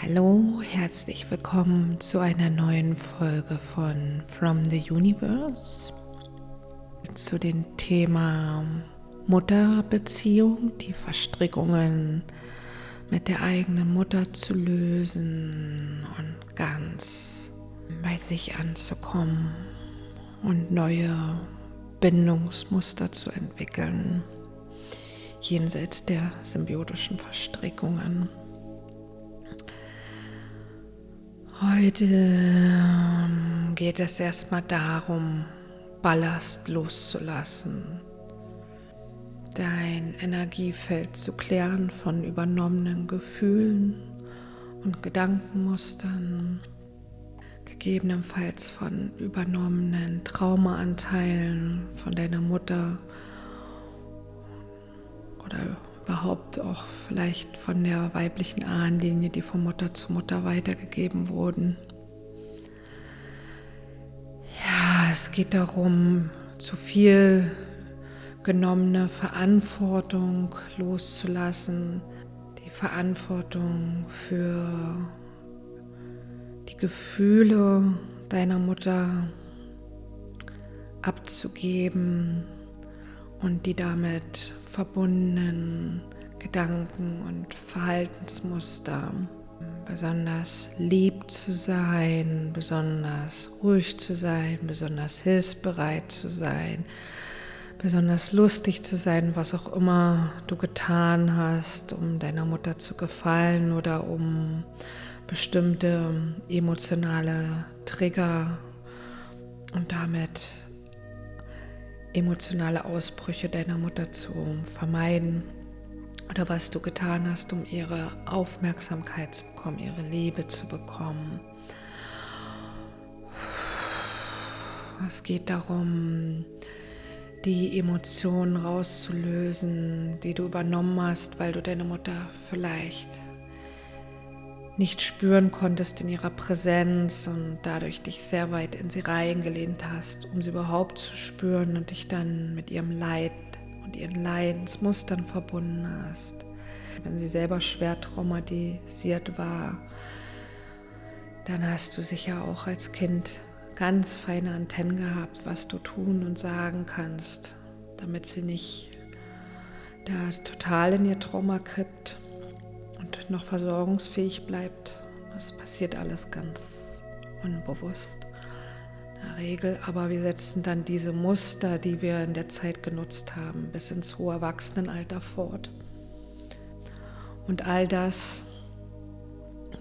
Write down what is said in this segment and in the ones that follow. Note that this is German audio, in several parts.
Hallo, herzlich willkommen zu einer neuen Folge von From the Universe zu dem Thema Mutterbeziehung, die Verstrickungen mit der eigenen Mutter zu lösen und ganz bei sich anzukommen und neue Bindungsmuster zu entwickeln, jenseits der symbiotischen Verstrickungen. Heute ähm, geht es erstmal darum, Ballast loszulassen, dein Energiefeld zu klären von übernommenen Gefühlen und Gedankenmustern, gegebenenfalls von übernommenen Traumaanteilen von deiner Mutter oder überhaupt auch vielleicht von der weiblichen Ahnenlinie, die von Mutter zu Mutter weitergegeben wurden. Ja, es geht darum, zu viel genommene Verantwortung loszulassen, die Verantwortung für die Gefühle deiner Mutter abzugeben und die damit verbundenen Gedanken und Verhaltensmuster. Besonders lieb zu sein, besonders ruhig zu sein, besonders hilfsbereit zu sein, besonders lustig zu sein, was auch immer du getan hast, um deiner Mutter zu gefallen oder um bestimmte emotionale Trigger und damit emotionale Ausbrüche deiner Mutter zu vermeiden oder was du getan hast, um ihre Aufmerksamkeit zu bekommen, ihre Liebe zu bekommen. Es geht darum, die Emotionen rauszulösen, die du übernommen hast, weil du deine Mutter vielleicht nicht spüren konntest in ihrer Präsenz und dadurch dich sehr weit in sie reingelehnt hast, um sie überhaupt zu spüren und dich dann mit ihrem Leid und ihren Leidensmustern verbunden hast. Wenn sie selber schwer traumatisiert war, dann hast du sicher auch als Kind ganz feine Antennen gehabt, was du tun und sagen kannst, damit sie nicht da total in ihr Trauma krippt und noch versorgungsfähig bleibt. Das passiert alles ganz unbewusst in der Regel, aber wir setzen dann diese Muster, die wir in der Zeit genutzt haben, bis ins hohe Erwachsenenalter fort. Und all das,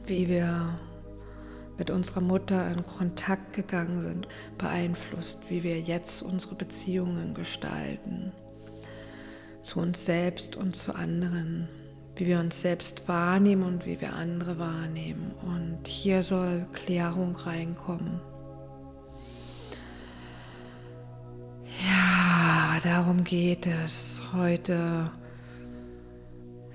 wie wir mit unserer Mutter in Kontakt gegangen sind, beeinflusst, wie wir jetzt unsere Beziehungen gestalten, zu uns selbst und zu anderen wie wir uns selbst wahrnehmen und wie wir andere wahrnehmen. Und hier soll Klärung reinkommen. Ja, darum geht es heute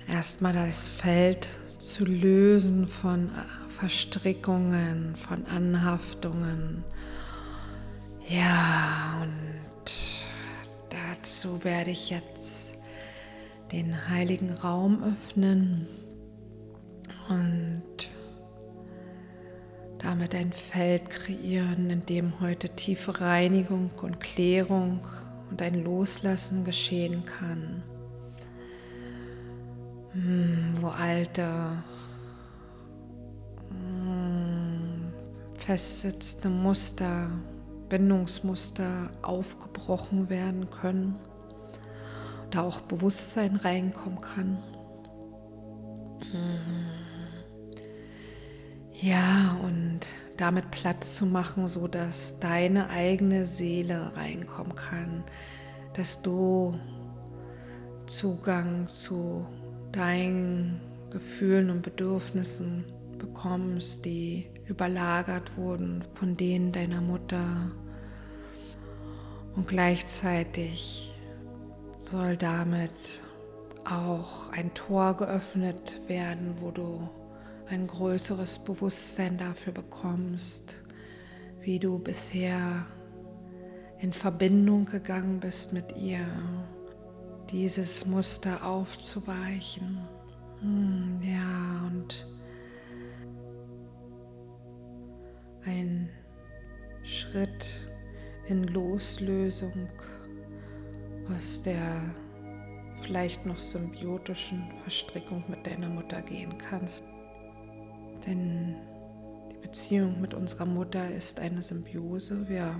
erstmal das Feld zu lösen von Verstrickungen, von Anhaftungen. Ja, und dazu werde ich jetzt den heiligen Raum öffnen und damit ein Feld kreieren, in dem heute tiefe Reinigung und Klärung und ein Loslassen geschehen kann, hm, wo alte hm, festsitzende Muster, Bindungsmuster aufgebrochen werden können da auch Bewusstsein reinkommen kann. Mhm. Ja, und damit Platz zu machen, so dass deine eigene Seele reinkommen kann, dass du Zugang zu deinen Gefühlen und Bedürfnissen bekommst, die überlagert wurden von denen deiner Mutter und gleichzeitig soll damit auch ein Tor geöffnet werden, wo du ein größeres Bewusstsein dafür bekommst, wie du bisher in Verbindung gegangen bist mit ihr, dieses Muster aufzuweichen. Hm, ja, und ein Schritt in Loslösung aus der vielleicht noch symbiotischen Verstrickung mit deiner Mutter gehen kannst. Denn die Beziehung mit unserer Mutter ist eine Symbiose. Wir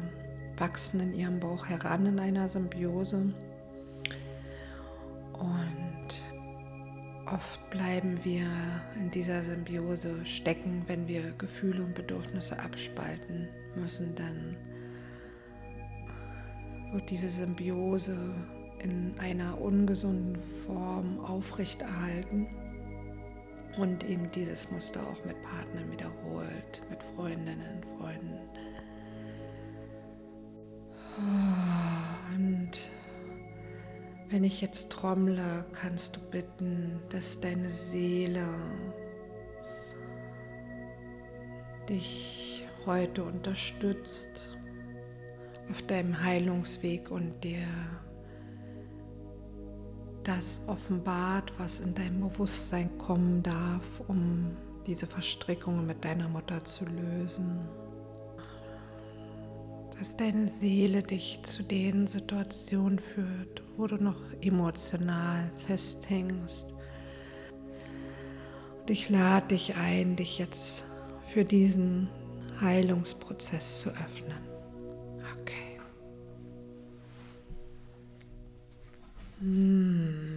wachsen in ihrem Bauch heran in einer Symbiose. Und oft bleiben wir in dieser Symbiose stecken, wenn wir Gefühle und Bedürfnisse abspalten müssen. Dann wird diese Symbiose in einer ungesunden Form aufrechterhalten und eben dieses Muster auch mit Partnern wiederholt, mit Freundinnen, Freunden. Und wenn ich jetzt trommle, kannst du bitten, dass deine Seele dich heute unterstützt auf deinem Heilungsweg und dir das offenbart, was in deinem Bewusstsein kommen darf, um diese Verstrickungen mit deiner Mutter zu lösen. Dass deine Seele dich zu den Situationen führt, wo du noch emotional festhängst. Und ich lade dich ein, dich jetzt für diesen Heilungsprozess zu öffnen. Mm.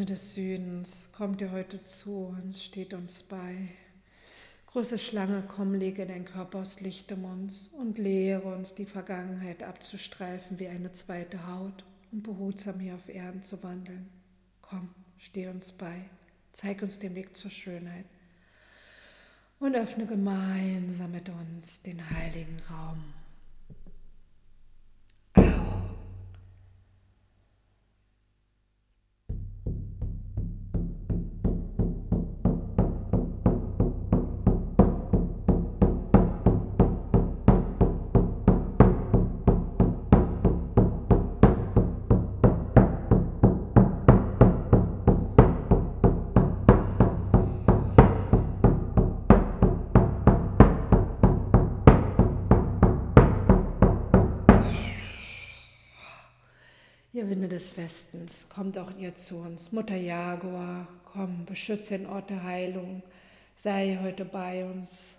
Winde des Südens, kommt ihr heute zu uns, steht uns bei. Große Schlange, komm, lege dein Körper aus Licht um uns und lehre uns, die Vergangenheit abzustreifen wie eine zweite Haut und behutsam hier auf Erden zu wandeln. Komm, steh uns bei, zeig uns den Weg zur Schönheit und öffne gemeinsam mit uns den heiligen Raum. Ihr Winde des Westens, kommt auch ihr zu uns. Mutter Jaguar, komm, beschütze den Ort der Heilung, sei heute bei uns.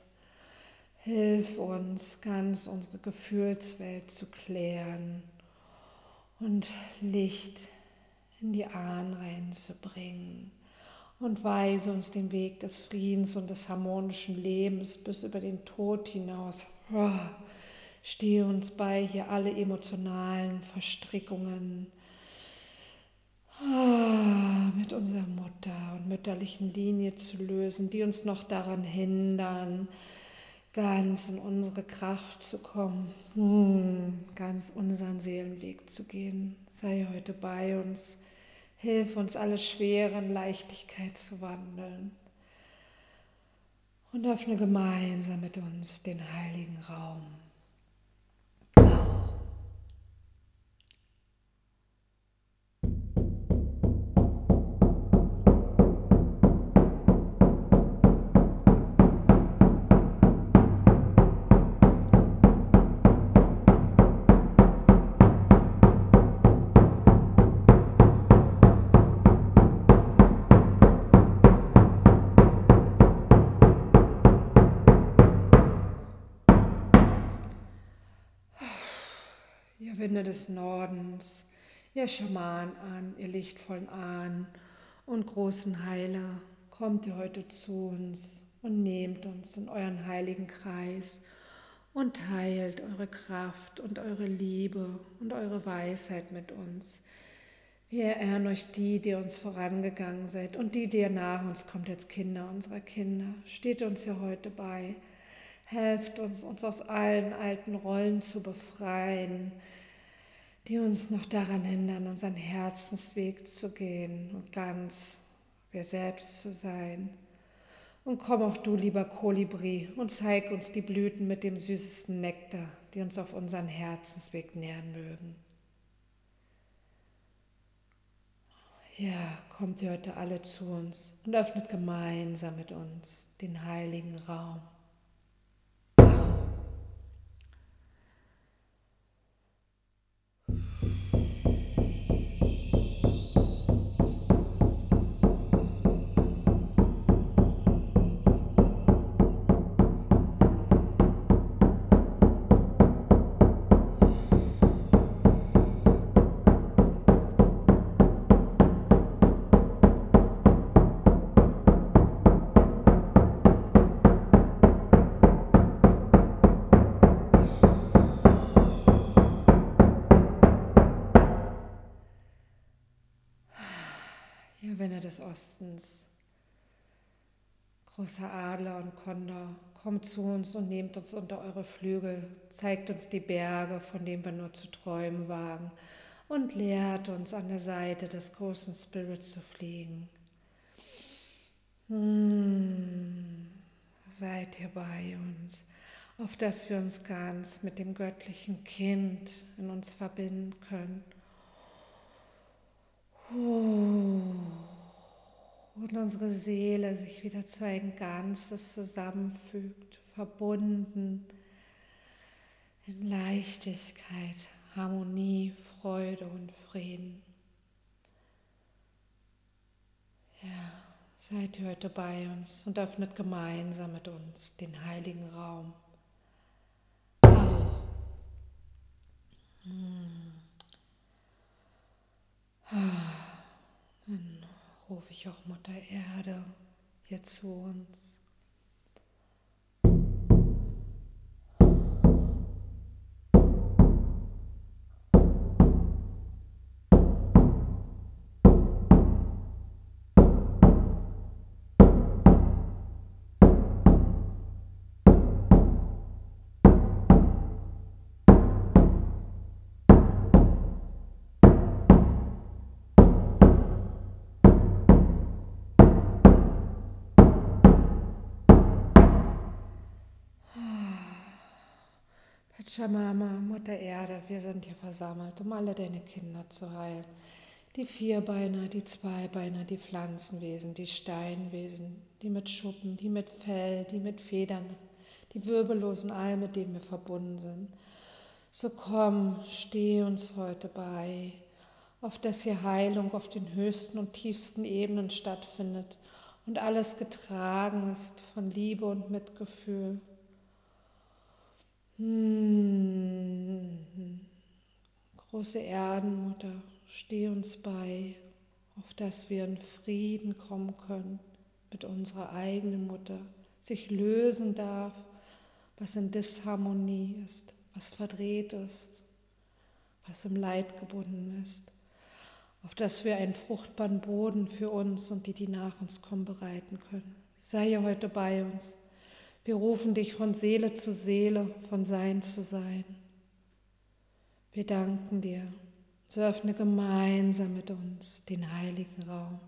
Hilf uns, ganz unsere Gefühlswelt zu klären und Licht in die Ahnen reinzubringen. Und weise uns den Weg des Friedens und des harmonischen Lebens bis über den Tod hinaus. Oh Stehe uns bei, hier alle emotionalen Verstrickungen ah, mit unserer Mutter und mütterlichen Linie zu lösen, die uns noch daran hindern, ganz in unsere Kraft zu kommen, hm, ganz unseren Seelenweg zu gehen. Sei heute bei uns, hilf uns alle schweren Leichtigkeit zu wandeln und öffne gemeinsam mit uns den heiligen Raum. Winde des Nordens, ihr Schamanen an, ihr lichtvollen Ahnen und großen Heiler, kommt ihr heute zu uns und nehmt uns in euren heiligen Kreis und teilt eure Kraft und eure Liebe und eure Weisheit mit uns. Wir ehren euch die, die uns vorangegangen seid und die, die ihr nach uns kommt als Kinder unserer Kinder. Steht uns hier heute bei. Helft uns, uns aus allen alten Rollen zu befreien, die uns noch daran hindern, unseren Herzensweg zu gehen und ganz wir selbst zu sein. Und komm auch du, lieber Kolibri, und zeig uns die Blüten mit dem süßesten Nektar, die uns auf unseren Herzensweg nähern mögen. Ja, kommt ihr heute alle zu uns und öffnet gemeinsam mit uns den heiligen Raum. Des Ostens. Großer Adler und Kondor, kommt zu uns und nehmt uns unter eure Flügel, zeigt uns die Berge, von denen wir nur zu träumen wagen, und lehrt uns an der Seite des großen Spirits zu fliegen. Hm, seid ihr bei uns, auf dass wir uns ganz mit dem göttlichen Kind in uns verbinden können. Oh und unsere Seele sich wieder zu ein Ganzes zusammenfügt, verbunden in Leichtigkeit, Harmonie, Freude und Frieden. Ja, seid heute bei uns und öffnet gemeinsam mit uns den heiligen Raum. Auch. Hm. Ah rufe ich auch Mutter Erde hier zu uns. Pachamama, Mutter Erde, wir sind hier versammelt, um alle deine Kinder zu heilen. Die Vierbeiner, die Zweibeiner, die Pflanzenwesen, die Steinwesen, die mit Schuppen, die mit Fell, die mit Federn, die Wirbellosen, all mit denen wir verbunden sind. So komm, steh uns heute bei, auf dass hier Heilung auf den höchsten und tiefsten Ebenen stattfindet und alles getragen ist von Liebe und Mitgefühl. Hm. Große Erdenmutter, steh uns bei, auf dass wir in Frieden kommen können mit unserer eigenen Mutter, sich lösen darf, was in Disharmonie ist, was verdreht ist, was im Leid gebunden ist, auf dass wir einen fruchtbaren Boden für uns und die, die nach uns kommen, bereiten können. Sei heute bei uns wir rufen dich von Seele zu Seele, von Sein zu Sein. Wir danken dir. So öffne gemeinsam mit uns den heiligen Raum.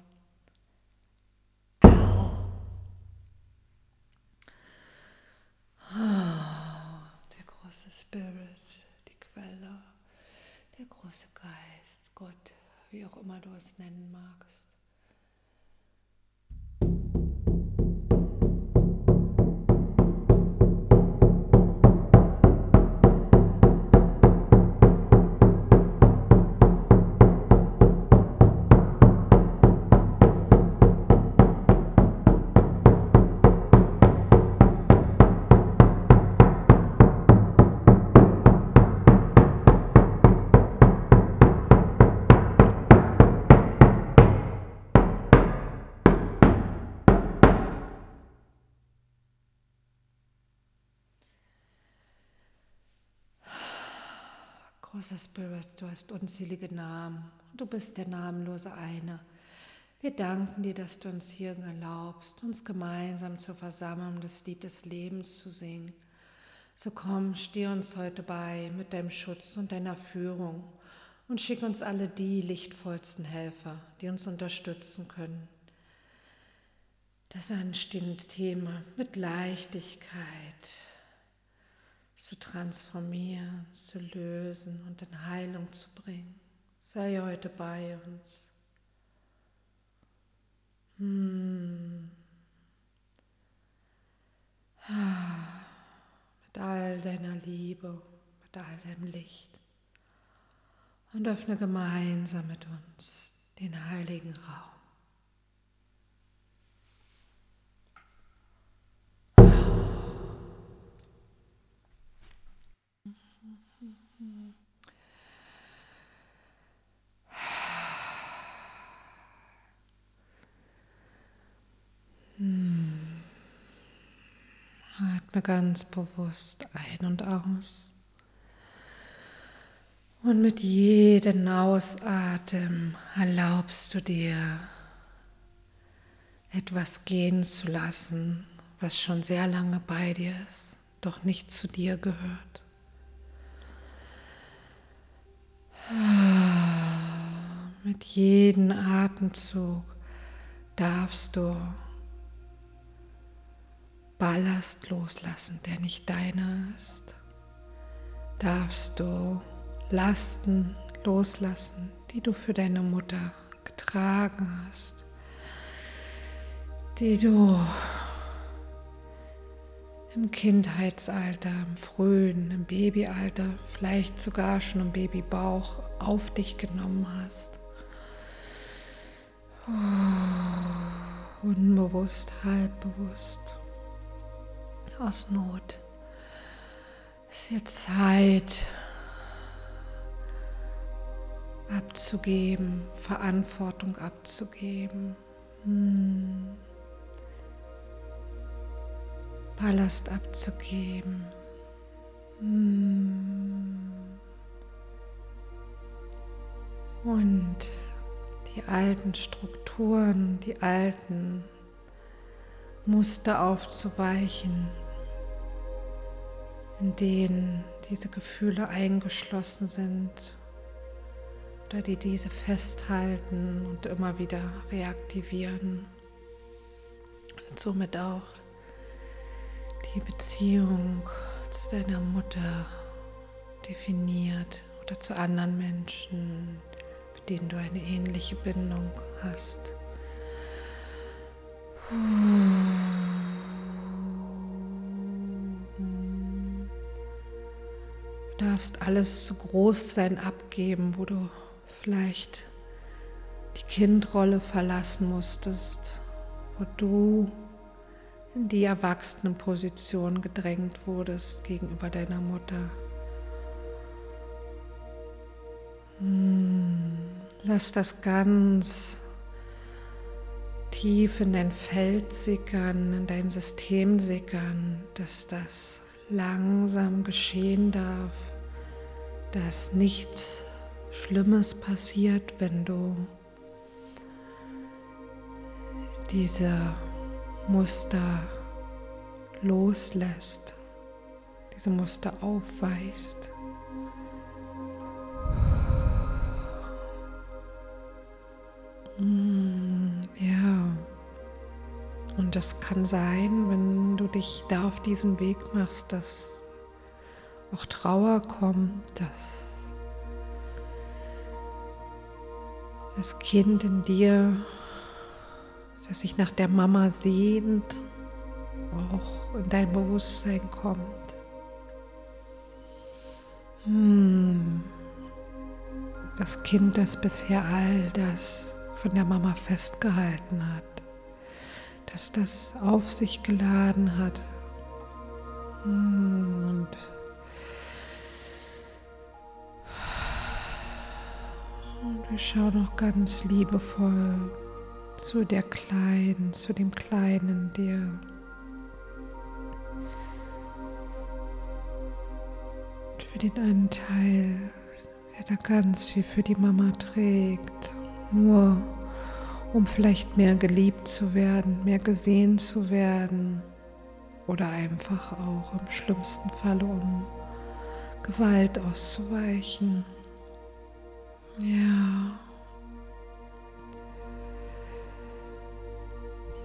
Der große Spirit, die Quelle, der große Geist, Gott, wie auch immer du es nennen magst. Großer Spirit, du hast unzählige Namen und du bist der namenlose eine. Wir danken dir, dass du uns hier erlaubst, uns gemeinsam zu versammeln, das Lied des Lebens zu singen. So komm, steh uns heute bei mit deinem Schutz und deiner Führung und schick uns alle die lichtvollsten Helfer, die uns unterstützen können. Das anstehende Thema mit Leichtigkeit zu transformieren, zu lösen und in Heilung zu bringen. Sei heute bei uns. Hm. Mit all deiner Liebe, mit all deinem Licht. Und öffne gemeinsam mit uns den heiligen Raum. Atme ganz bewusst ein und aus. Und mit jedem Ausatmen erlaubst du dir, etwas gehen zu lassen, was schon sehr lange bei dir ist, doch nicht zu dir gehört. Mit jedem Atemzug darfst du Ballast loslassen, der nicht deiner ist. Darfst du Lasten loslassen, die du für deine Mutter getragen hast, die du im Kindheitsalter, im frühen, im Babyalter, vielleicht sogar schon im Babybauch auf dich genommen hast. Oh, unbewusst, halbbewusst, aus Not. Es ist jetzt Zeit abzugeben, Verantwortung abzugeben. Hm. Ballast abzugeben. Mm. Und die alten Strukturen, die alten Muster aufzuweichen, in denen diese Gefühle eingeschlossen sind oder die diese festhalten und immer wieder reaktivieren und somit auch die Beziehung zu deiner Mutter definiert oder zu anderen Menschen, mit denen du eine ähnliche Bindung hast. Du darfst alles zu Großsein abgeben, wo du vielleicht die Kindrolle verlassen musstest, wo du in die Erwachsenenposition gedrängt wurdest gegenüber deiner Mutter. Hm, lass das ganz tief in dein Feld sickern, in dein System sickern, dass das langsam geschehen darf, dass nichts Schlimmes passiert, wenn du diese Muster loslässt, diese Muster aufweist. Mm, ja, und das kann sein, wenn du dich da auf diesen Weg machst, dass auch Trauer kommt, dass das Kind in dir sich nach der Mama sehnt, auch in dein Bewusstsein kommt. Hm. Das Kind, das bisher all das von der Mama festgehalten hat, dass das auf sich geladen hat. Hm. Und und wir schauen noch ganz liebevoll zu der Kleinen, zu dem Kleinen dir. Für den einen Teil der da ganz viel für die Mama trägt, nur um vielleicht mehr geliebt zu werden, mehr gesehen zu werden oder einfach auch im schlimmsten Falle um Gewalt auszuweichen. Ja.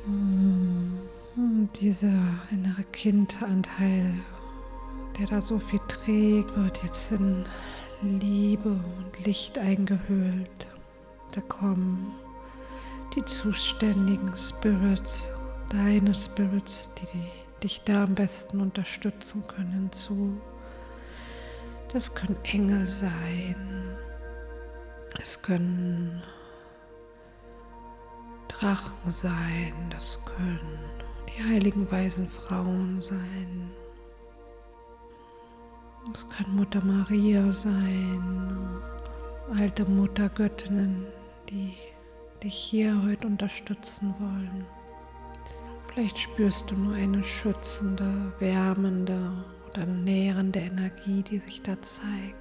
Hm. Dieser innere Kindanteil, der da so viel trägt, wird jetzt in Liebe und Licht eingehüllt. Da kommen die zuständigen Spirits, deine Spirits, die dich da am besten unterstützen können, hinzu. Das können Engel sein. Es können Drachen sein. Das können die heiligen weisen Frauen sein. Es kann Mutter Maria sein, alte Muttergöttinnen, die dich hier heute unterstützen wollen. Vielleicht spürst du nur eine schützende, wärmende oder nährende Energie, die sich da zeigt.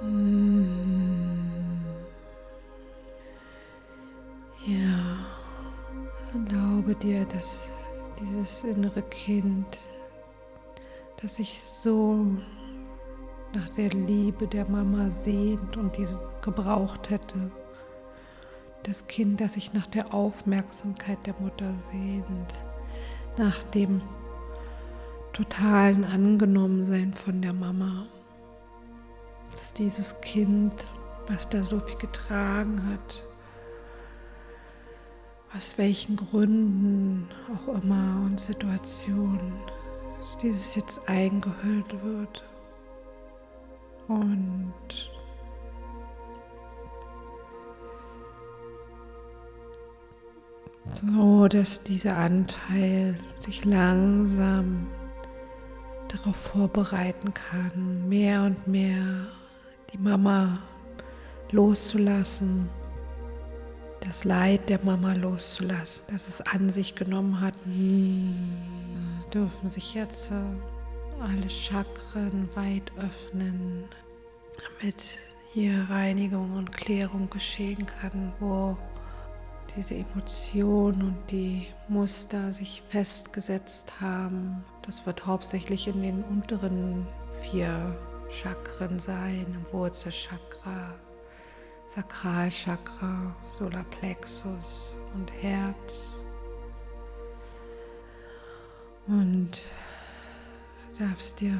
Hm. Ja, erlaube dir, dass dieses innere Kind, das sich so nach der Liebe der Mama sehnt und diese gebraucht hätte, das Kind, das sich nach der Aufmerksamkeit der Mutter sehnt, nach dem totalen Angenommensein von der Mama, dass dieses Kind, was da so viel getragen hat, aus welchen Gründen auch immer und Situationen, dass dieses jetzt eingehüllt wird. Und so dass dieser Anteil sich langsam darauf vorbereiten kann, mehr und mehr die Mama loszulassen, das Leid der Mama loszulassen, das es an sich genommen hat, hm, dürfen sich jetzt alle Chakren weit öffnen, damit hier Reinigung und Klärung geschehen kann, wo diese Emotionen und die Muster sich festgesetzt haben. Das wird hauptsächlich in den unteren vier Chakren sein, im Wurzelchakra, Sakralchakra, Solarplexus und Herz. Und darfst dir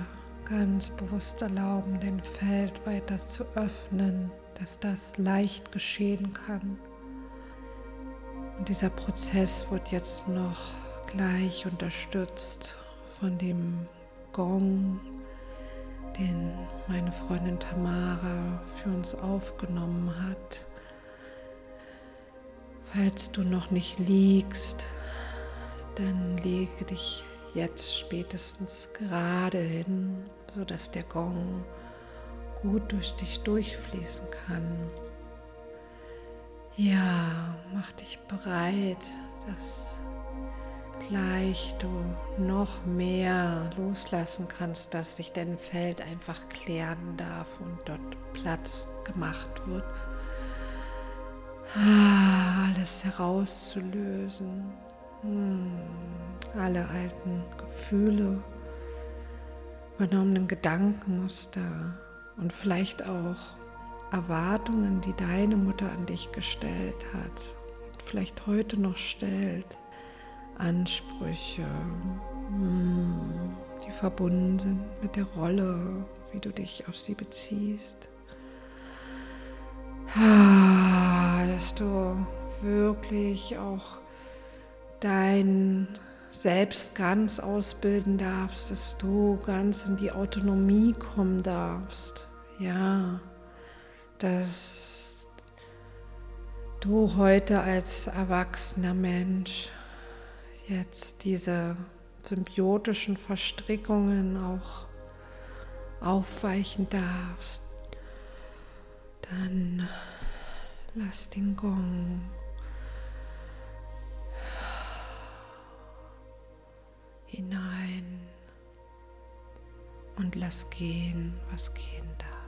ganz bewusst erlauben, den Feld weiter zu öffnen, dass das leicht geschehen kann. Und dieser Prozess wird jetzt noch gleich unterstützt von dem Gong, den meine Freundin Tamara für uns aufgenommen hat. Falls du noch nicht liegst, dann lege dich jetzt spätestens gerade hin, sodass der Gong gut durch dich durchfließen kann. Ja, mach dich bereit, dass gleich du noch mehr loslassen kannst, dass sich dein Feld einfach klären darf und dort Platz gemacht wird. Ah, alles herauszulösen. Hm, alle alten Gefühle, übernommenen Gedankenmuster und vielleicht auch Erwartungen, die deine Mutter an dich gestellt hat vielleicht heute noch stellt, Ansprüche, hm, die verbunden sind mit der Rolle, wie du dich auf sie beziehst. Ah, dass du wirklich auch dein Selbst ganz ausbilden darfst, dass du ganz in die Autonomie kommen darfst. Ja, dass du heute als erwachsener Mensch jetzt diese symbiotischen Verstrickungen auch aufweichen darfst, dann lass den Gong hinein und lass gehen, was gehen darf.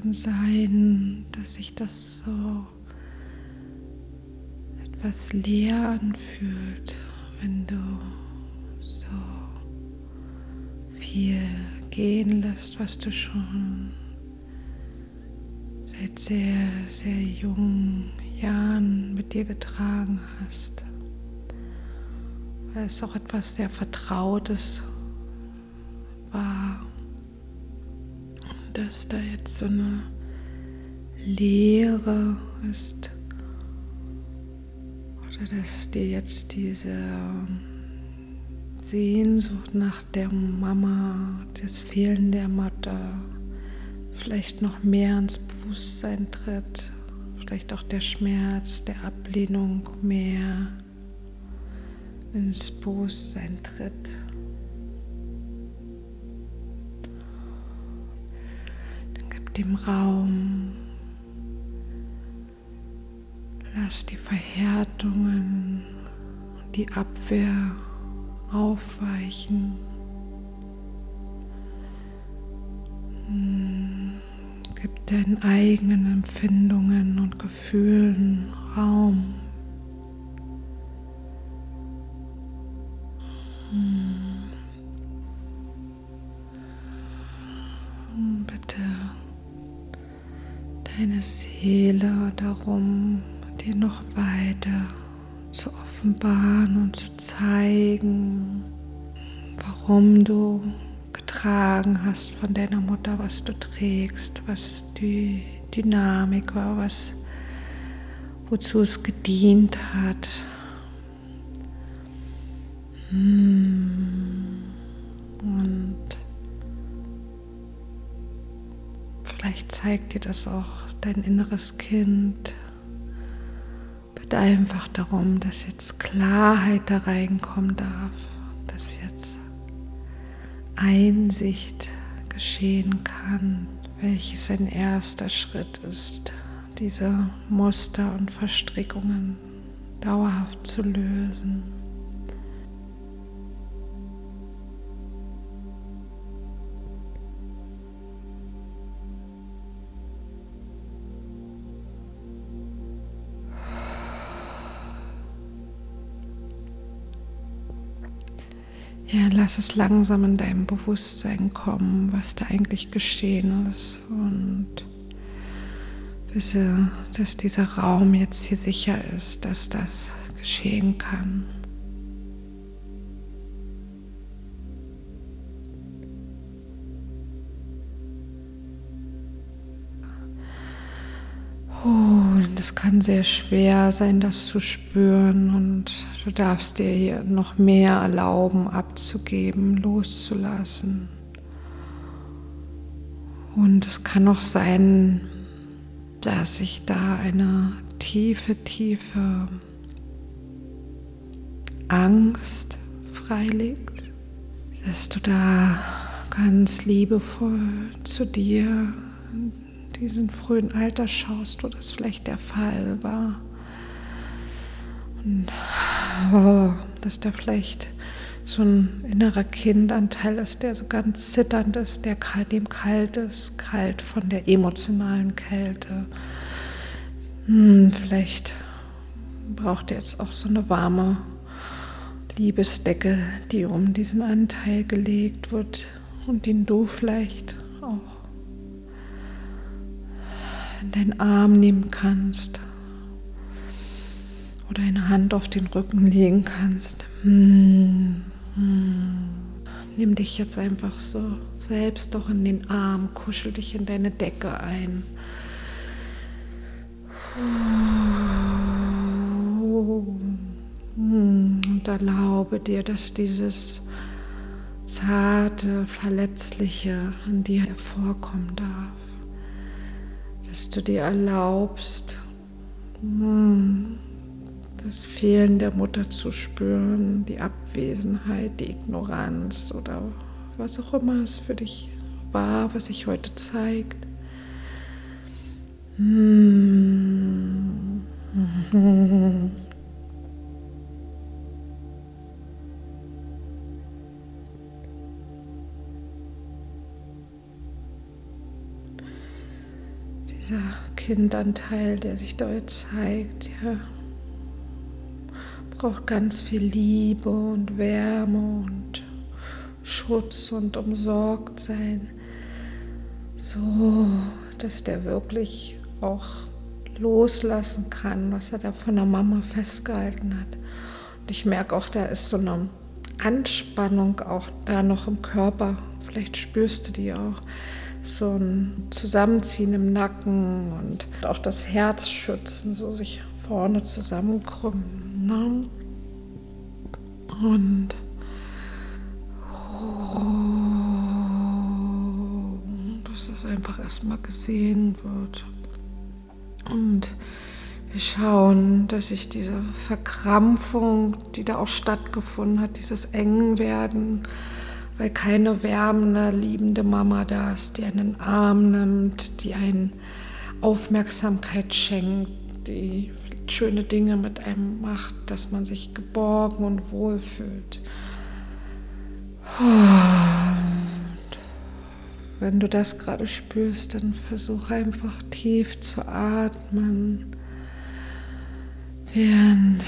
Kann sein, dass sich das so etwas leer anfühlt, wenn du so viel gehen lässt, was du schon seit sehr, sehr jungen Jahren mit dir getragen hast. Weil es auch etwas sehr Vertrautes war. Dass da jetzt so eine Leere ist. Oder dass dir jetzt diese Sehnsucht nach der Mama, das Fehlen der Mutter, vielleicht noch mehr ins Bewusstsein tritt, vielleicht auch der Schmerz der Ablehnung mehr ins Bewusstsein tritt. Dem Raum, lass die Verhärtungen, die Abwehr aufweichen. Hm, gib deinen eigenen Empfindungen und Gefühlen Raum. Seele darum, dir noch weiter zu offenbaren und zu zeigen, warum du getragen hast von deiner Mutter, was du trägst, was die Dynamik war, was wozu es gedient hat. Hm. Und vielleicht zeigt dir das auch dein inneres Kind, bitte einfach darum, dass jetzt Klarheit da reinkommen darf, dass jetzt Einsicht geschehen kann, welches ein erster Schritt ist, diese Muster und Verstrickungen dauerhaft zu lösen. Lass es langsam in deinem Bewusstsein kommen, was da eigentlich geschehen ist. Und wisse, dass dieser Raum jetzt hier sicher ist, dass das geschehen kann. Kann sehr schwer sein, das zu spüren und du darfst dir hier noch mehr erlauben, abzugeben, loszulassen. Und es kann auch sein, dass sich da eine tiefe, tiefe Angst freilegt, dass du da ganz liebevoll zu dir diesen frühen Alter schaust, wo das vielleicht der Fall war. Und oh, dass da vielleicht so ein innerer Kindanteil ist, der so ganz zitternd ist, der dem kalt ist, kalt von der emotionalen Kälte. Hm, vielleicht braucht er jetzt auch so eine warme Liebesdecke, die um diesen Anteil gelegt wird und den du vielleicht in deinen Arm nehmen kannst oder eine Hand auf den Rücken legen kannst. Hm, hm. Nimm dich jetzt einfach so selbst doch in den Arm, kuschel dich in deine Decke ein. Und erlaube dir, dass dieses zarte, verletzliche an dir hervorkommen darf dass du dir erlaubst, hm, das Fehlen der Mutter zu spüren, die Abwesenheit, die Ignoranz oder was auch immer es für dich war, was sich heute zeigt. Hm. Kindanteil, der sich jetzt zeigt, ja, braucht ganz viel Liebe und Wärme und Schutz und umsorgt sein, so dass der wirklich auch loslassen kann, was er da von der Mama festgehalten hat. Und ich merke auch, da ist so eine Anspannung auch da noch im Körper. Vielleicht spürst du die auch. So ein Zusammenziehen im Nacken und auch das Herz schützen, so sich vorne zusammenkrümmen. Ne? Und dass das einfach erstmal gesehen wird. Und wir schauen, dass sich diese Verkrampfung, die da auch stattgefunden hat, dieses Engwerden, weil keine wärmende, liebende Mama da ist, die einen Arm nimmt, die einen Aufmerksamkeit schenkt, die schöne Dinge mit einem macht, dass man sich geborgen und wohl fühlt. Wenn du das gerade spürst, dann versuch einfach tief zu atmen, während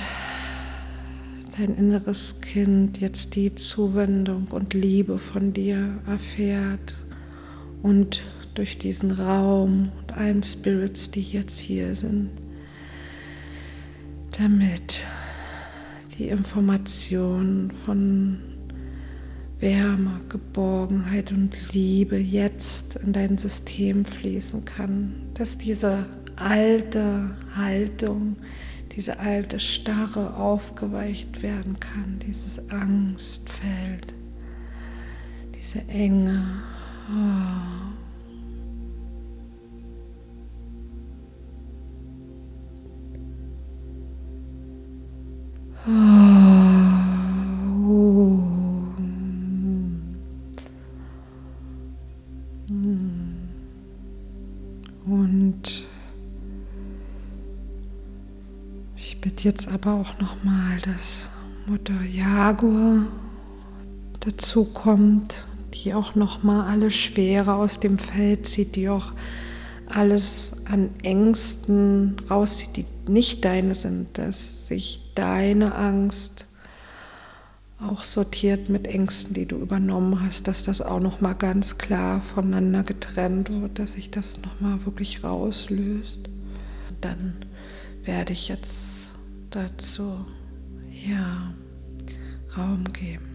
dein inneres Kind jetzt die Zuwendung und Liebe von dir erfährt und durch diesen Raum und allen Spirits, die jetzt hier sind, damit die Information von Wärme, Geborgenheit und Liebe jetzt in dein System fließen kann, dass diese alte Haltung, diese alte Starre aufgeweicht werden kann, dieses Angstfeld, diese Enge. Oh. Und jetzt aber auch noch mal, dass Mutter Jaguar dazu kommt, die auch noch mal alle Schwere aus dem Feld zieht, die auch alles an Ängsten rauszieht, die nicht deine sind, dass sich deine Angst auch sortiert mit Ängsten, die du übernommen hast, dass das auch noch mal ganz klar voneinander getrennt wird, dass sich das noch mal wirklich rauslöst. Dann werde ich jetzt dazu ja Raum geben.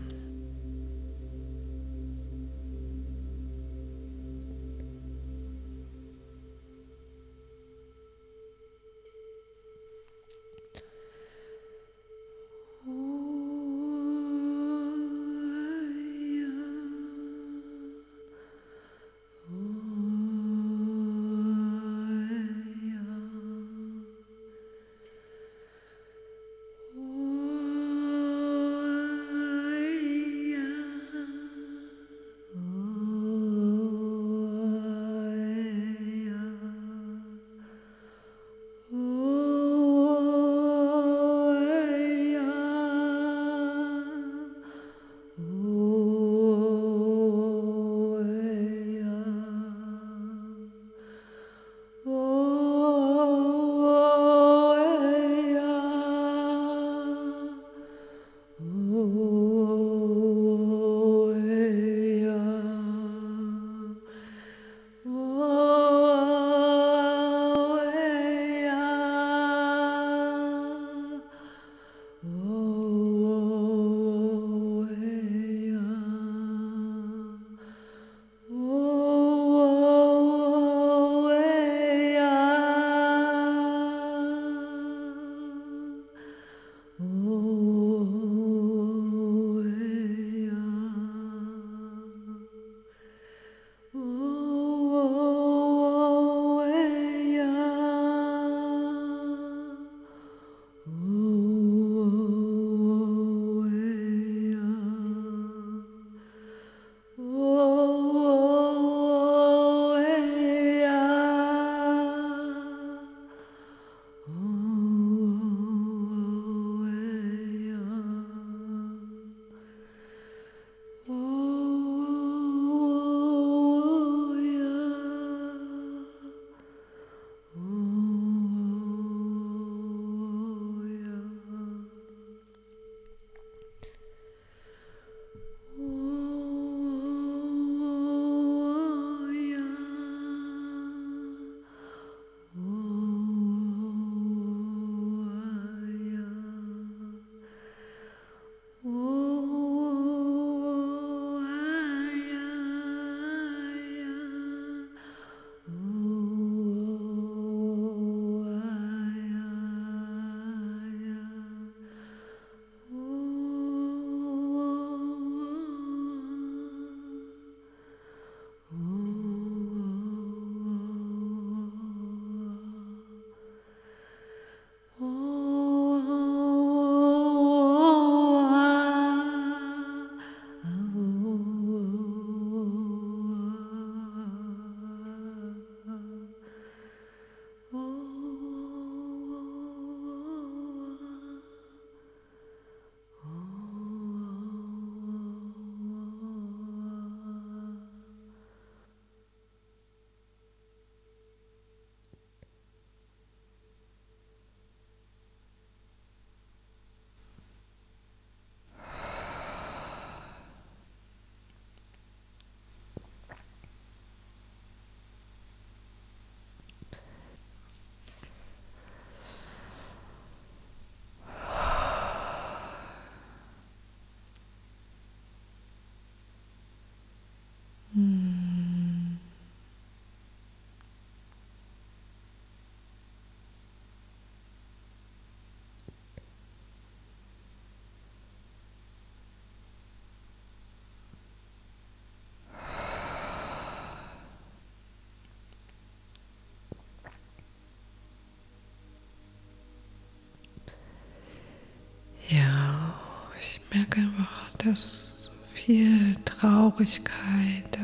Viel Traurigkeit,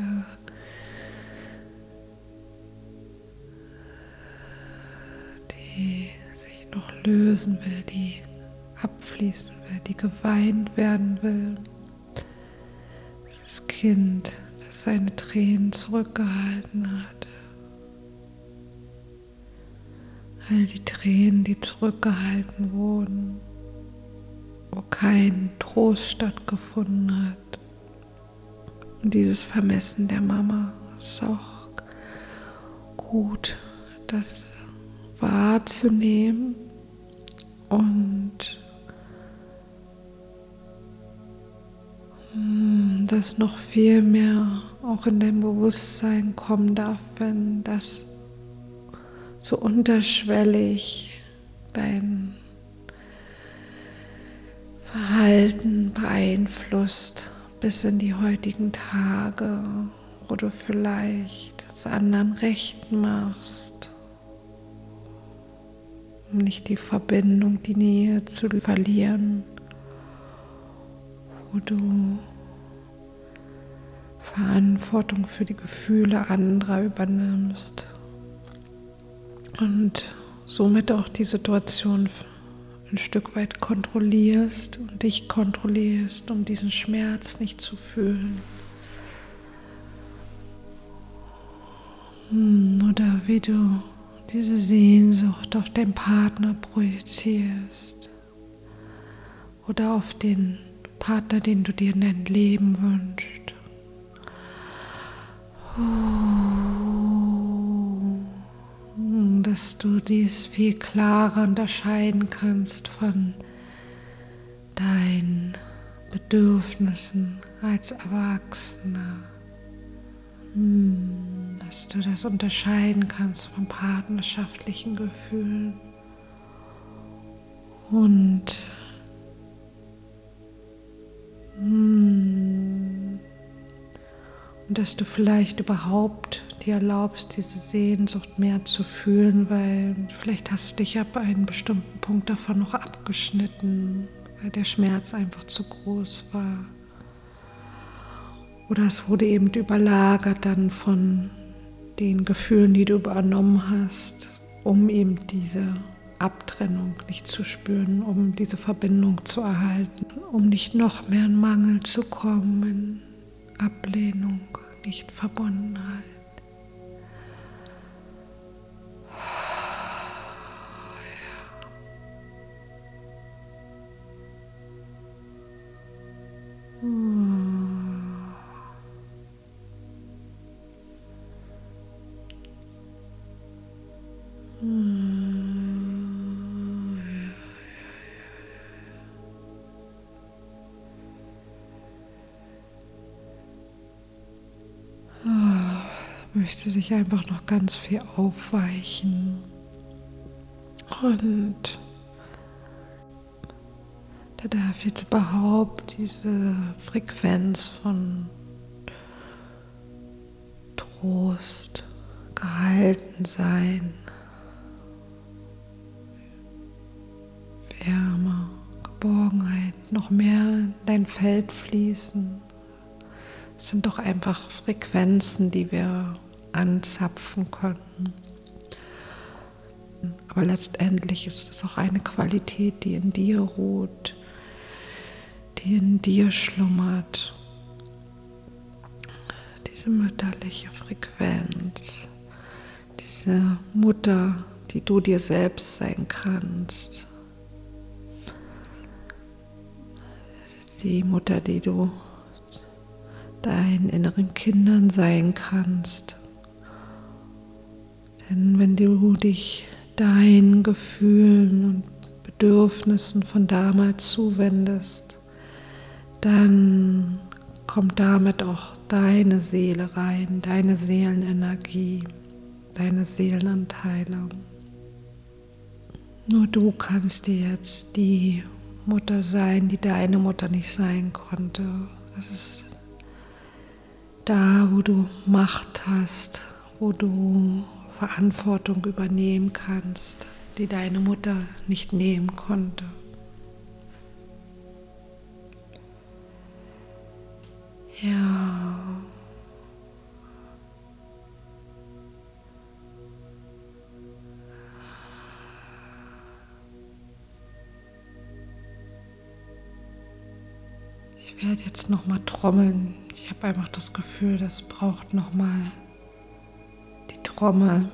die sich noch lösen will, die abfließen will, die geweint werden will. Das Kind, das seine Tränen zurückgehalten hat. All die Tränen, die zurückgehalten wurden, wo kein Trost stattgefunden hat. Dieses Vermessen der Mama. Ist auch gut, das wahrzunehmen und hm, dass noch viel mehr auch in dein Bewusstsein kommen darf, wenn das so unterschwellig dein Verhalten beeinflusst bis in die heutigen Tage, wo du vielleicht es anderen recht machst, um nicht die Verbindung, die Nähe zu verlieren, wo du Verantwortung für die Gefühle anderer übernimmst und somit auch die Situation ein Stück weit kontrollierst und dich kontrollierst, um diesen Schmerz nicht zu fühlen. Hm, oder wie du diese Sehnsucht auf deinen Partner projizierst oder auf den Partner, den du dir in dein Leben wünschst. Dass du dies viel klarer unterscheiden kannst von deinen Bedürfnissen als Erwachsener. Hm, dass du das unterscheiden kannst von partnerschaftlichen Gefühlen. Und hm, und dass du vielleicht überhaupt dir erlaubst, diese Sehnsucht mehr zu fühlen, weil vielleicht hast du dich ab einem bestimmten Punkt davon noch abgeschnitten, weil der Schmerz einfach zu groß war. Oder es wurde eben überlagert dann von den Gefühlen, die du übernommen hast, um eben diese Abtrennung nicht zu spüren, um diese Verbindung zu erhalten, um nicht noch mehr in Mangel zu kommen, in Ablehnung, nicht Verbundenheit. Möchte sich einfach noch ganz viel aufweichen. Und da darf jetzt überhaupt diese Frequenz von Trost gehalten sein. Wärme, Geborgenheit noch mehr in dein Feld fließen. Es sind doch einfach Frequenzen, die wir anzapfen können. Aber letztendlich ist es auch eine Qualität, die in dir ruht, die in dir schlummert. Diese mütterliche Frequenz, diese Mutter, die du dir selbst sein kannst. Die Mutter, die du deinen inneren Kindern sein kannst. Denn wenn du dich deinen Gefühlen und Bedürfnissen von damals zuwendest, dann kommt damit auch deine Seele rein, deine Seelenenergie, deine Seelenanteile. Nur du kannst dir jetzt die Mutter sein, die deine Mutter nicht sein konnte. Das ist da, wo du Macht hast, wo du Verantwortung übernehmen kannst, die deine Mutter nicht nehmen konnte. Ja. Ich werde jetzt noch mal trommeln. Ich habe einfach das Gefühl, das braucht noch mal die Trommel.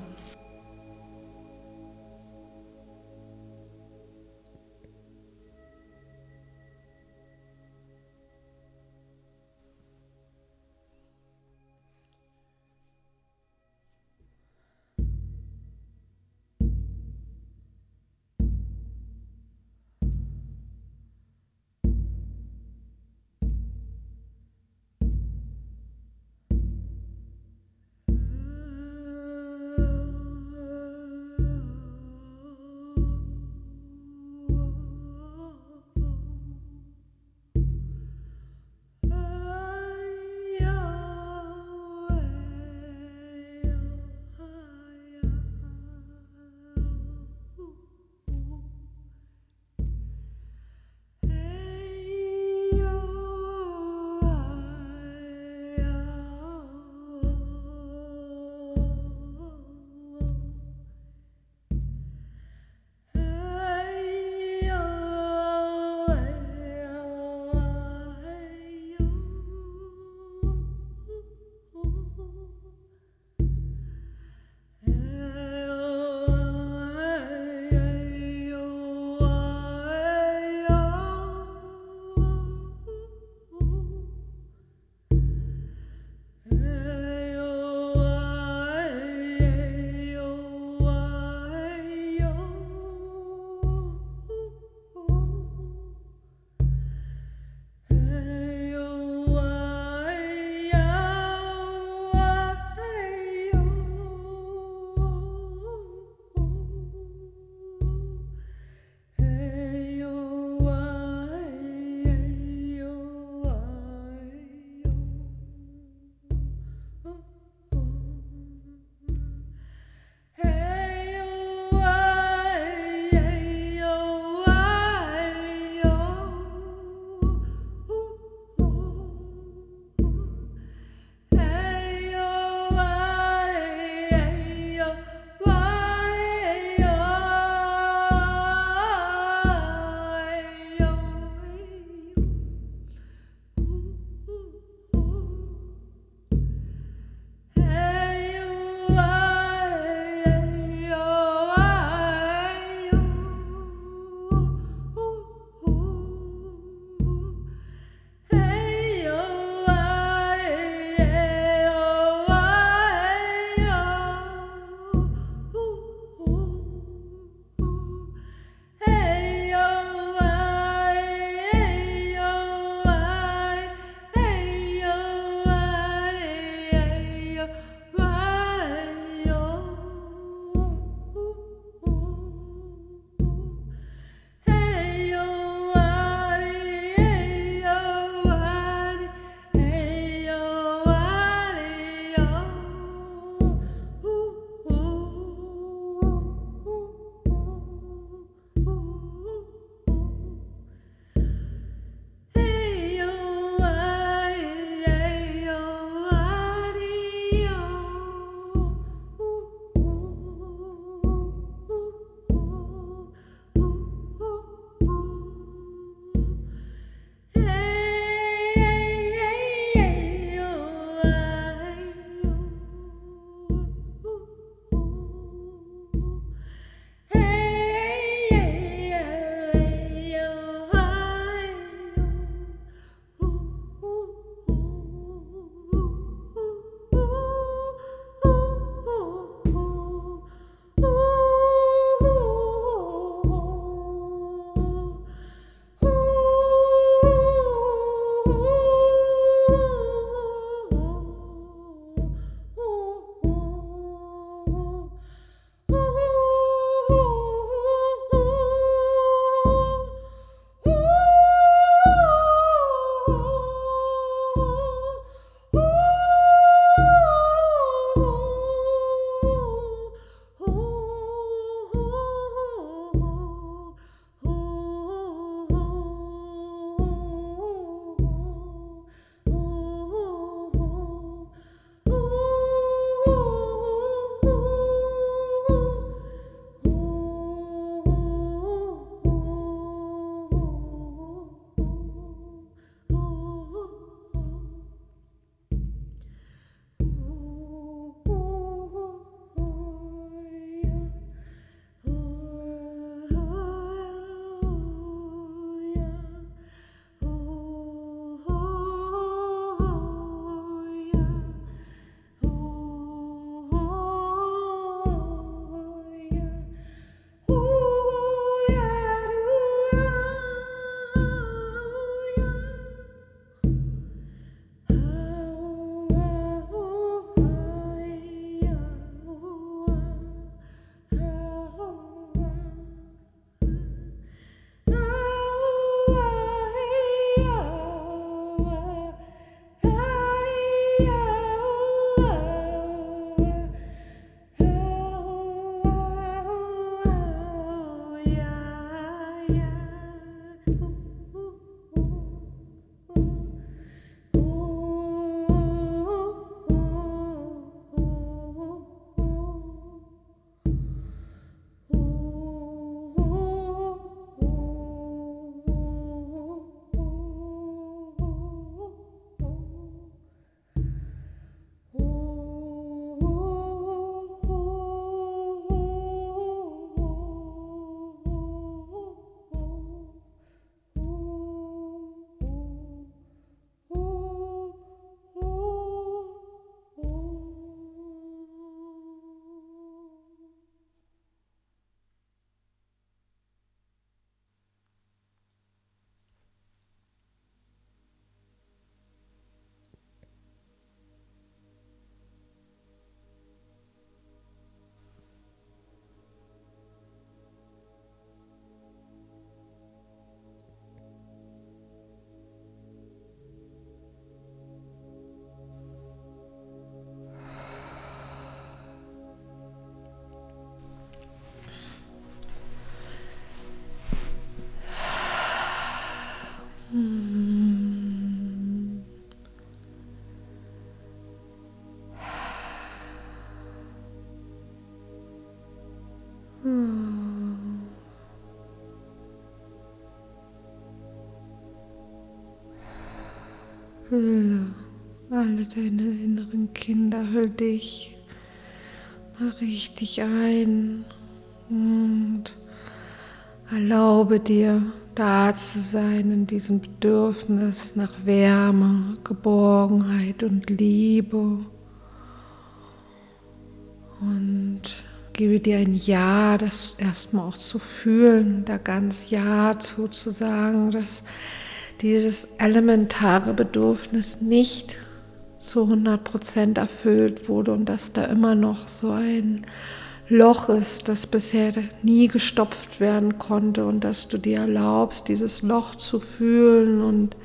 Hülle alle deine inneren Kinder, hüll dich mal richtig ein und erlaube dir da zu sein in diesem Bedürfnis nach Wärme, Geborgenheit und Liebe. Und gebe dir ein Ja, das erstmal auch zu fühlen, da ganz Ja zuzusagen, dass dieses elementare Bedürfnis nicht zu 100 Prozent erfüllt wurde und dass da immer noch so ein Loch ist, das bisher nie gestopft werden konnte und dass du dir erlaubst, dieses Loch zu fühlen und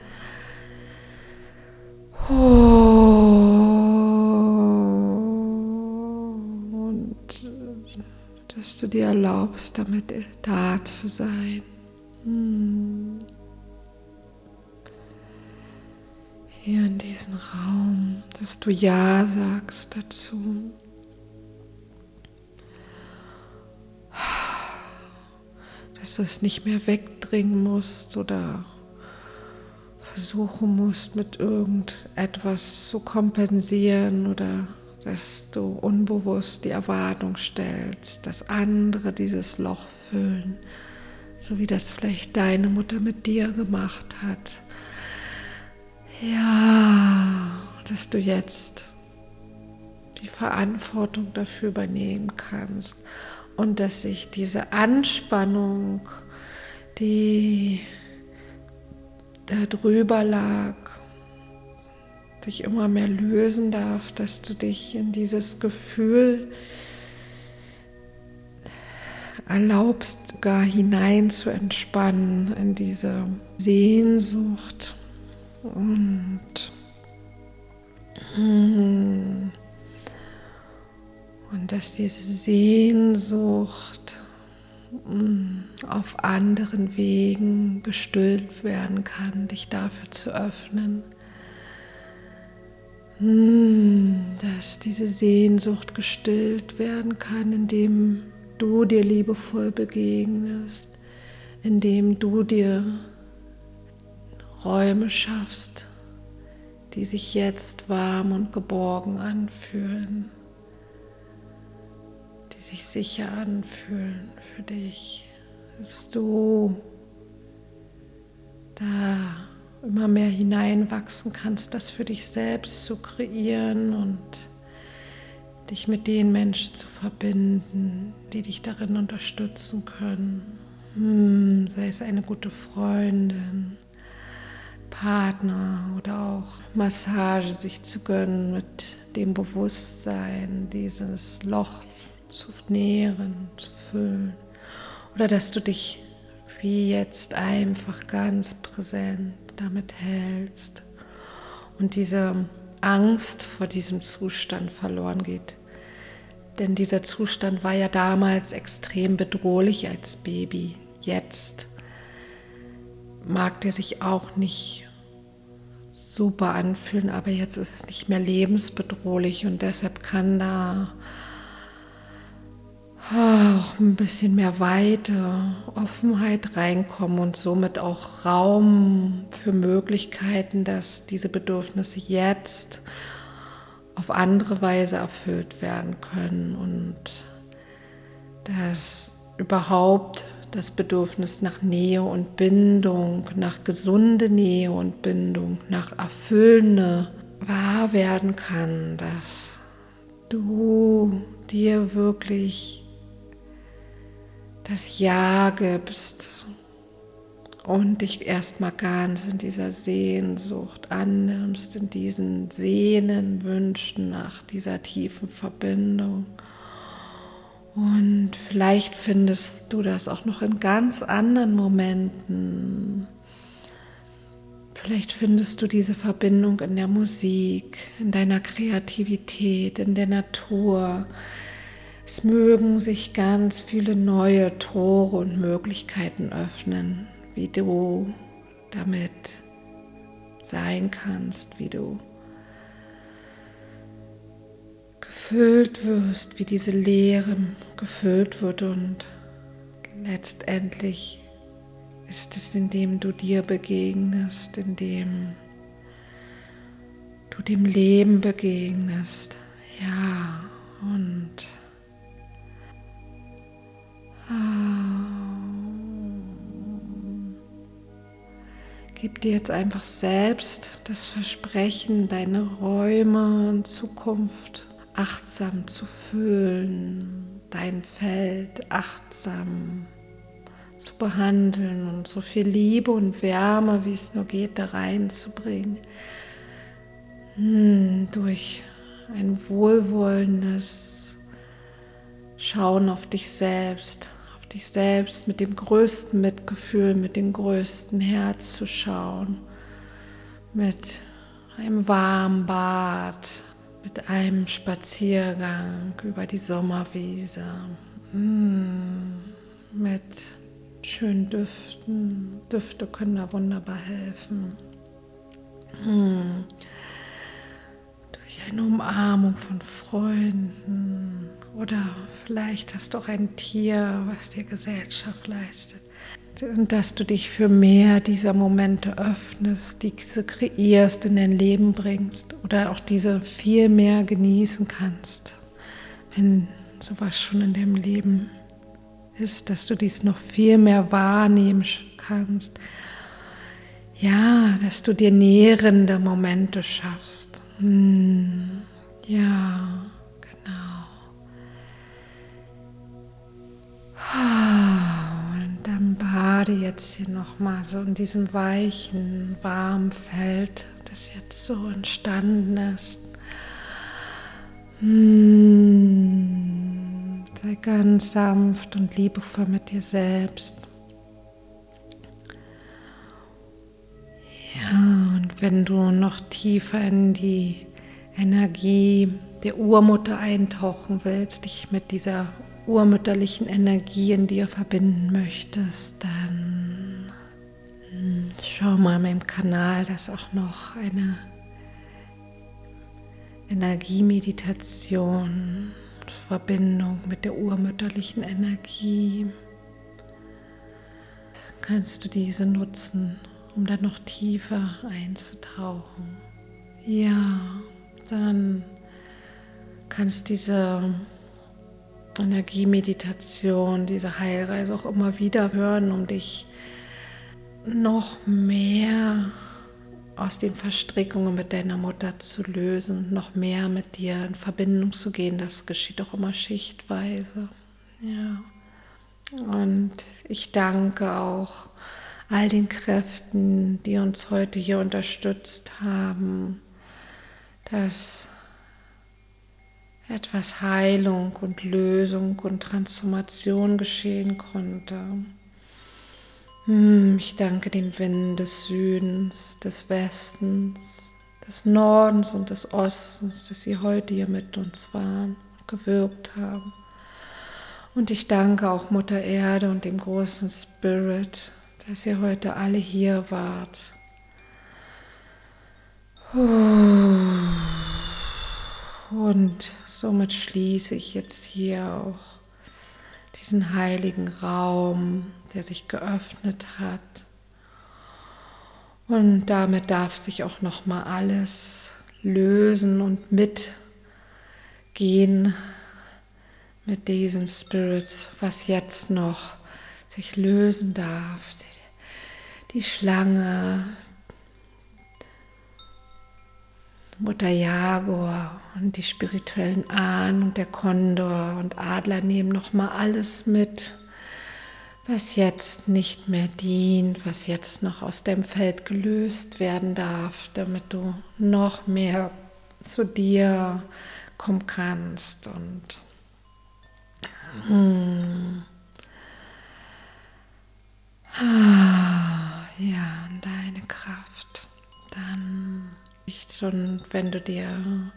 und dass du dir erlaubst, damit da zu sein. Hm. Hier in diesen Raum, dass du Ja sagst dazu. Dass du es nicht mehr wegdringen musst oder versuchen musst, mit irgendetwas zu kompensieren oder dass du unbewusst die Erwartung stellst, dass andere dieses Loch füllen, so wie das vielleicht deine Mutter mit dir gemacht hat ja, dass du jetzt die Verantwortung dafür übernehmen kannst und dass sich diese Anspannung, die da drüber lag, sich immer mehr lösen darf, dass du dich in dieses Gefühl erlaubst, gar hinein zu entspannen, in diese Sehnsucht und, und dass diese Sehnsucht mm, auf anderen Wegen gestillt werden kann, dich dafür zu öffnen. Mm, dass diese Sehnsucht gestillt werden kann, indem du dir liebevoll begegnest, indem du dir Räume schaffst, die sich jetzt warm und geborgen anfühlen, die sich sicher anfühlen für dich, dass du da immer mehr hineinwachsen kannst, das für dich selbst zu kreieren und dich mit den Menschen zu verbinden, die dich darin unterstützen können. Hm, sei es eine gute Freundin, Partner oder auch Massage sich zu gönnen mit dem Bewusstsein, dieses Loch zu nähren, zu füllen. Oder dass du dich wie jetzt einfach ganz präsent damit hältst und diese Angst vor diesem Zustand verloren geht. Denn dieser Zustand war ja damals extrem bedrohlich als Baby. Jetzt mag der sich auch nicht super anfühlen, aber jetzt ist es nicht mehr lebensbedrohlich und deshalb kann da auch ein bisschen mehr Weite, Offenheit reinkommen und somit auch Raum für Möglichkeiten, dass diese Bedürfnisse jetzt auf andere Weise erfüllt werden können und dass überhaupt das Bedürfnis nach Nähe und Bindung, nach gesunde Nähe und Bindung, nach erfüllende wahr werden kann, dass du dir wirklich das Ja gibst und dich erstmal ganz in dieser Sehnsucht annimmst, in diesen Sehnen, Wünschen nach dieser tiefen Verbindung. Und vielleicht findest du das auch noch in ganz anderen Momenten. Vielleicht findest du diese Verbindung in der Musik, in deiner Kreativität, in der Natur. Es mögen sich ganz viele neue Tore und Möglichkeiten öffnen, wie du damit sein kannst, wie du gefüllt wirst, wie diese Leere gefüllt wird und letztendlich ist es, indem du dir begegnest, indem du dem Leben begegnest. Ja, und Gib dir jetzt einfach selbst das Versprechen, deine Räume und Zukunft achtsam zu füllen, dein Feld achtsam zu behandeln und so viel Liebe und Wärme, wie es nur geht, da reinzubringen. Hm, durch ein wohlwollendes Schauen auf dich selbst, auf dich selbst mit dem größten Mitgefühl, mit dem größten Herz zu schauen, mit einem warmen Bad, mit einem Spaziergang über die Sommerwiese, hm, mit schönen Düften. Düfte können da wunderbar helfen. Hm. Durch eine Umarmung von Freunden oder vielleicht hast du auch ein Tier, was dir Gesellschaft leistet. Und dass du dich für mehr dieser Momente öffnest, diese kreierst, in dein Leben bringst oder auch diese viel mehr genießen kannst, wenn sowas schon in deinem Leben ist, dass du dies noch viel mehr wahrnehmen kannst. Ja, dass du dir nährende Momente schaffst. Hm, ja, genau. Und bade jetzt hier nochmal so in diesem weichen, warmen Feld, das jetzt so entstanden ist. Hm. Sei ganz sanft und liebevoll mit dir selbst. Ja, und wenn du noch tiefer in die Energie der Urmutter eintauchen willst, dich mit dieser urmütterlichen Energie in dir verbinden möchtest, dann hm, schau mal in meinem Kanal, dass auch noch eine Energiemeditation Verbindung mit der urmütterlichen Energie kannst du diese nutzen, um dann noch tiefer einzutauchen. Ja, dann kannst diese Energiemeditation, diese Heilreise auch immer wieder hören, um dich noch mehr aus den Verstrickungen mit deiner Mutter zu lösen, noch mehr mit dir in Verbindung zu gehen. Das geschieht auch immer schichtweise. Ja. Und ich danke auch all den Kräften, die uns heute hier unterstützt haben, dass etwas Heilung und Lösung und Transformation geschehen konnte. Hm, ich danke den Winden des Südens, des Westens, des Nordens und des Ostens, dass sie heute hier mit uns waren und gewirkt haben. Und ich danke auch Mutter Erde und dem großen Spirit, dass ihr heute alle hier wart. Und somit schließe ich jetzt hier auch diesen heiligen Raum, der sich geöffnet hat. Und damit darf sich auch noch mal alles lösen und mitgehen mit diesen Spirits, was jetzt noch sich lösen darf. Die Schlange, Mutter Jaguar und die spirituellen Ahnen und der Kondor und Adler nehmen noch mal alles mit, was jetzt nicht mehr dient, was jetzt noch aus dem Feld gelöst werden darf, damit du noch mehr zu dir kommen kannst und hm, ja, deine Kraft. Dann und wenn du dir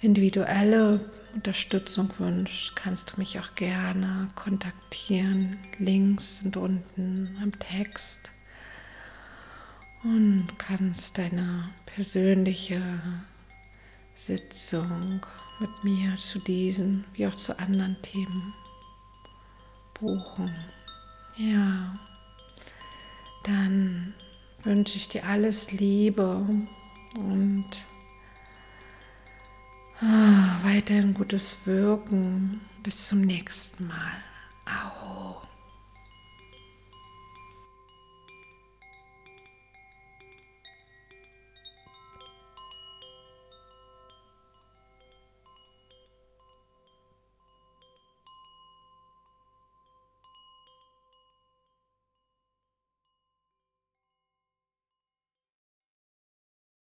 individuelle Unterstützung wünschst, kannst du mich auch gerne kontaktieren. Links sind unten am Text und kannst deine persönliche Sitzung mit mir zu diesen wie auch zu anderen Themen buchen. Ja, dann wünsche ich dir alles Liebe und ah, weiterhin gutes Wirken. Bis zum nächsten Mal. Au.